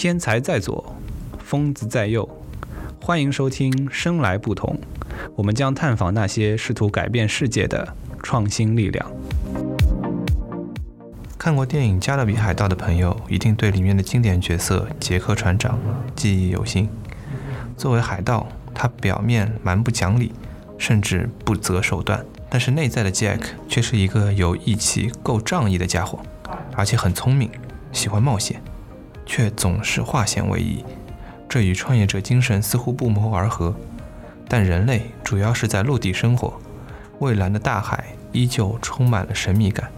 天才在左，疯子在右。欢迎收听《生来不同》，我们将探访那些试图改变世界的创新力量。看过电影《加勒比海盗》的朋友，一定对里面的经典角色杰克船长记忆犹新。作为海盗，他表面蛮不讲理，甚至不择手段，但是内在的 Jack 却是一个有义气、够仗义的家伙，而且很聪明，喜欢冒险，却总是化险为夷。这与创业者精神似乎不谋而合。但人类主要是在陆地生活，蔚蓝的大海依旧充满了神秘感。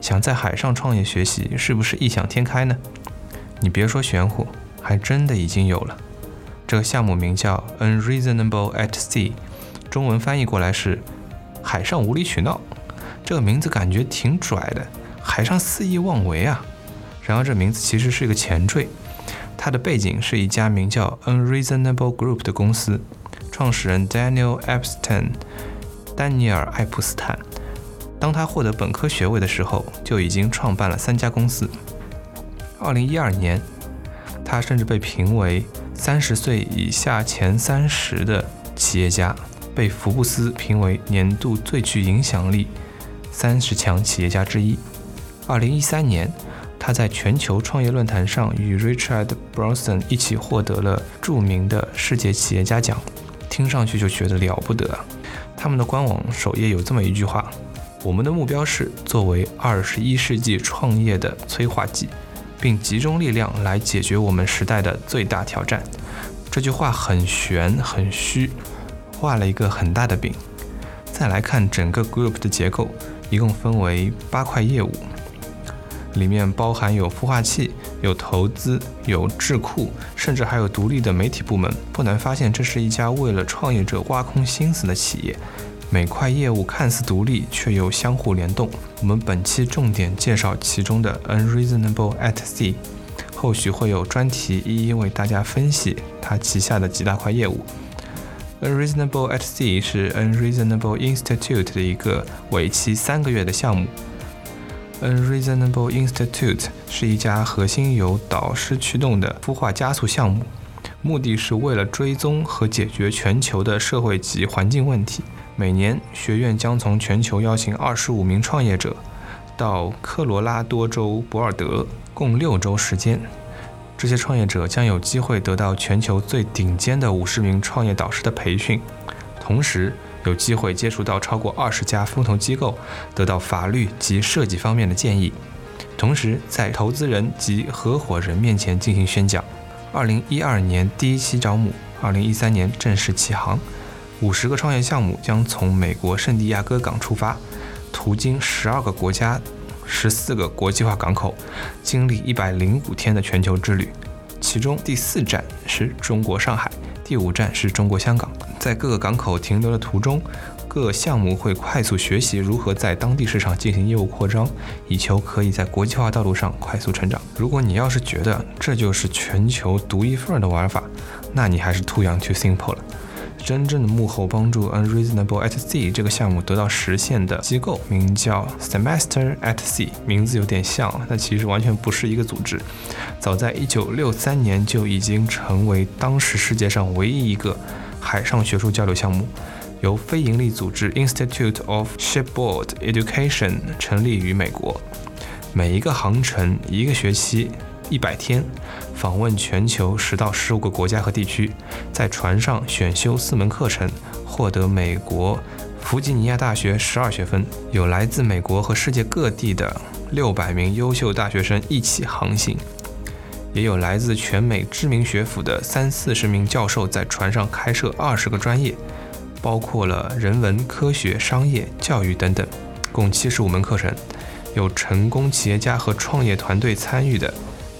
想在海上创业学习，是不是异想天开呢？你别说玄乎，还真的已经有了。这个项目名叫 Unreasonable at Sea，中文翻译过来是“海上无理取闹”。这个名字感觉挺拽的，海上肆意妄为啊！然而这名字其实是一个前缀，它的背景是一家名叫 Unreasonable Group 的公司，创始人 Daniel Epstein，丹尼尔·艾普斯坦。当他获得本科学位的时候，就已经创办了三家公司。二零一二年，他甚至被评为三十岁以下前三十的企业家，被福布斯评为年度最具影响力三十强企业家之一。二零一三年，他在全球创业论坛上与 Richard Branson 一起获得了著名的世界企业家奖，听上去就觉得了不得。他们的官网首页有这么一句话。我们的目标是作为二十一世纪创业的催化剂，并集中力量来解决我们时代的最大挑战。这句话很玄很虚，画了一个很大的饼。再来看整个 group 的结构，一共分为八块业务，里面包含有孵化器、有投资、有智库，甚至还有独立的媒体部门。不难发现，这是一家为了创业者挖空心思的企业。每块业务看似独立，却又相互联动。我们本期重点介绍其中的 Unreasonable at Sea，后续会有专题一一为大家分析它旗下的几大块业务。Unreasonable at Sea 是 Unreasonable Institute 的一个为期三个月的项目。Unreasonable Institute 是一家核心由导师驱动的孵化加速项目，目的是为了追踪和解决全球的社会及环境问题。每年，学院将从全球邀请二十五名创业者到科罗拉多州博尔德，共六周时间。这些创业者将有机会得到全球最顶尖的五十名创业导师的培训，同时有机会接触到超过二十家风投机构，得到法律及设计方面的建议，同时在投资人及合伙人面前进行宣讲。二零一二年第一期招募，二零一三年正式起航。五十个创业项目将从美国圣地亚哥港出发，途经十二个国家、十四个国际化港口，经历一百零五天的全球之旅。其中第四站是中国上海，第五站是中国香港。在各个港口停留的途中，各项目会快速学习如何在当地市场进行业务扩张，以求可以在国际化道路上快速成长。如果你要是觉得这就是全球独一份的玩法，那你还是 too young too simple 了。真正的幕后帮助 Unreasonable at Sea 这个项目得到实现的机构，名叫 Semester at Sea，名字有点像，但其实完全不是一个组织。早在1963年就已经成为当时世界上唯一一个海上学术交流项目，由非营利组织 Institute of Shipboard Education 成立于美国。每一个航程一个学期。一百天，访问全球十到十五个国家和地区，在船上选修四门课程，获得美国弗吉尼亚大学十二学分。有来自美国和世界各地的六百名优秀大学生一起航行，也有来自全美知名学府的三四十名教授在船上开设二十个专业，包括了人文、科学、商业、教育等等，共七十五门课程，有成功企业家和创业团队参与的。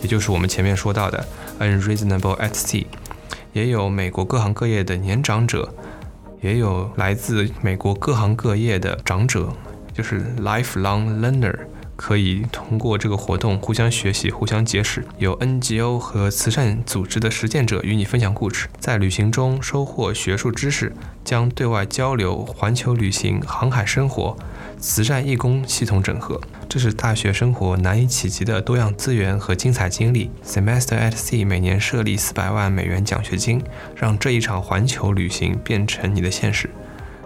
也就是我们前面说到的 unreasonable at sea，也有美国各行各业的年长者，也有来自美国各行各业的长者，就是 lifelong learner，可以通过这个活动互相学习、互相结识。有 NGO 和慈善组织的实践者与你分享故事，在旅行中收获学术知识，将对外交流、环球旅行、航海生活。慈善义工系统整合。这是大学生活难以企及的多样资源和精彩经历。Semester at Sea 每年设立四百万美元奖学金，让这一场环球旅行变成你的现实。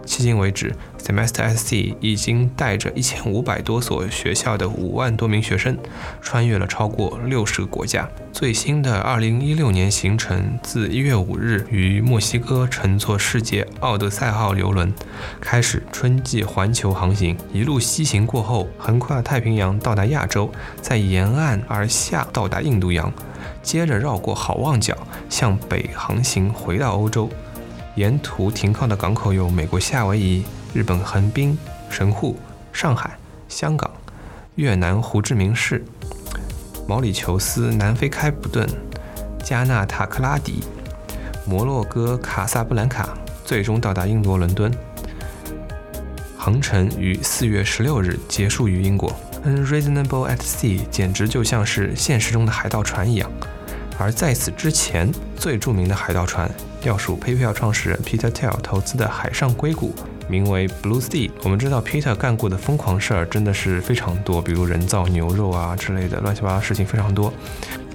迄今为止，Semester Sea 已经带着一千五百多所学校的五万多名学生，穿越了超过六十个国家。最新的二零一六年行程自一月五日于墨西哥乘坐世界奥德赛号游轮，开始春季环球航行，一路西行过后，横跨太平洋到达亚洲，在沿岸而下到达印度洋，接着绕过好望角向北航行回到欧洲。沿途停靠的港口有美国夏威夷、日本横滨、神户、上海、香港、越南胡志明市、毛里求斯、南非开普敦、加纳塔克拉迪、摩洛哥卡萨布兰卡，最终到达英国伦敦。航程于四月十六日结束于英国。Unreasonable at Sea 简直就像是现实中的海盗船一样。而在此之前，最著名的海盗船要数 PayPal 创始人 Peter Thiel 投资的海上硅谷，名为 Blue Sea。我们知道 Peter 干过的疯狂事儿真的是非常多，比如人造牛肉啊之类的乱七八糟事情非常多。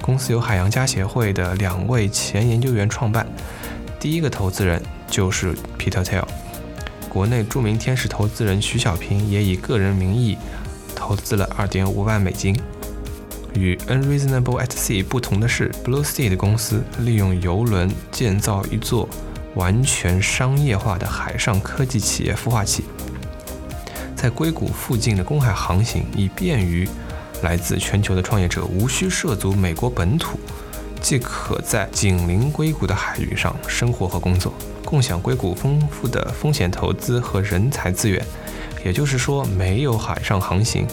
公司由海洋家协会的两位前研究员创办，第一个投资人就是 Peter Thiel。国内著名天使投资人徐小平也以个人名义投资了2.5万美金。与 Unreasonable at Sea 不同的是，Blue Sea 的公司利用游轮建造一座完全商业化的海上科技企业孵化器，在硅谷附近的公海航行，以便于来自全球的创业者无需涉足美国本土，即可在紧邻硅谷的海域上生活和工作，共享硅谷丰富的风险投资和人才资源。也就是说，没有海上航行。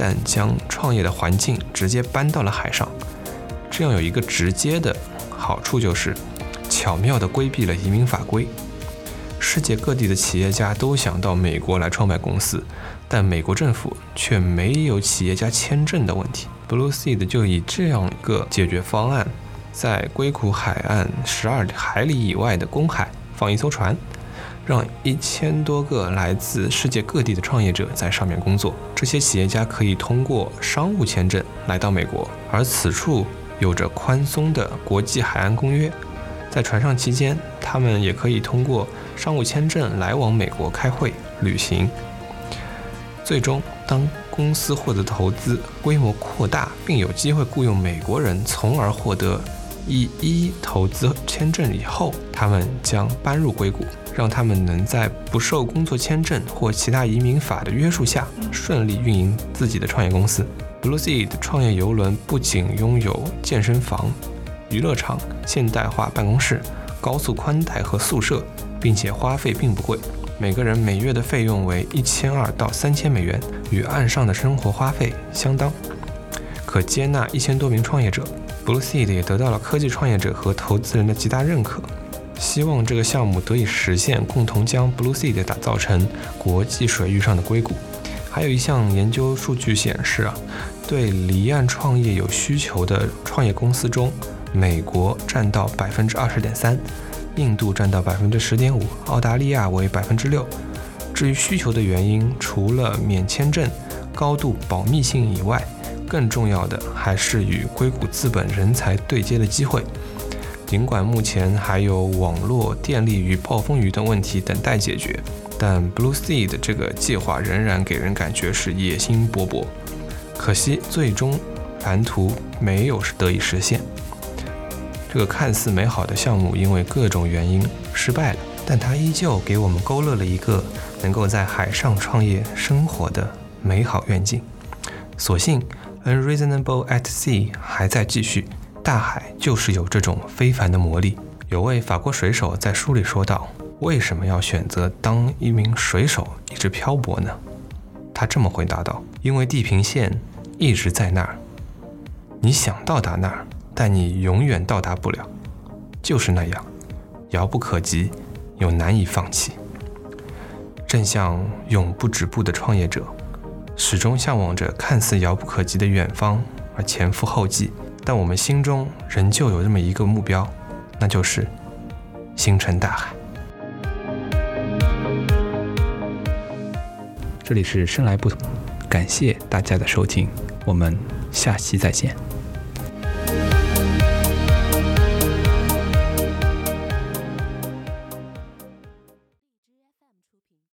但将创业的环境直接搬到了海上，这样有一个直接的好处就是，巧妙地规避了移民法规。世界各地的企业家都想到美国来创办公司，但美国政府却没有企业家签证的问题。Blue Seed 就以这样一个解决方案，在硅谷海岸十二海里以外的公海放一艘船。让一千多个来自世界各地的创业者在上面工作。这些企业家可以通过商务签证来到美国，而此处有着宽松的国际海岸公约。在船上期间，他们也可以通过商务签证来往美国开会、旅行。最终，当公司获得投资、规模扩大，并有机会雇佣美国人，从而获得 E1 投资签证以后，他们将搬入硅谷。让他们能在不受工作签证或其他移民法的约束下，顺利运营自己的创业公司。Blue Sea 的创业游轮不仅拥有健身房、娱乐场、现代化办公室、高速宽带和宿舍，并且花费并不贵，每个人每月的费用为一千二到三千美元，与岸上的生活花费相当，可接纳一千多名创业者。Blue Sea 也得到了科技创业者和投资人的极大认可。希望这个项目得以实现，共同将 Blue Sea 打造成国际水域上的硅谷。还有一项研究数据显示啊，对离岸创业有需求的创业公司中，美国占到百分之二十点三，印度占到百分之十点五，澳大利亚为百分之六。至于需求的原因，除了免签证、高度保密性以外，更重要的还是与硅谷资本人才对接的机会。尽管目前还有网络、电力与暴风雨等问题等待解决，但 Blue Sea 的这个计划仍然给人感觉是野心勃勃。可惜，最终蓝图没有得以实现。这个看似美好的项目因为各种原因失败了，但它依旧给我们勾勒了一个能够在海上创业生活的美好愿景。所幸，Unreasonable at Sea 还在继续。大海就是有这种非凡的魔力。有位法国水手在书里说道：“为什么要选择当一名水手，一直漂泊呢？”他这么回答道：“因为地平线一直在那儿，你想到达那儿，但你永远到达不了，就是那样，遥不可及，又难以放弃。正像永不止步的创业者，始终向往着看似遥不可及的远方，而前赴后继。”但我们心中仍旧有这么一个目标，那就是星辰大海。这里是生来不同，感谢大家的收听，我们下期再见。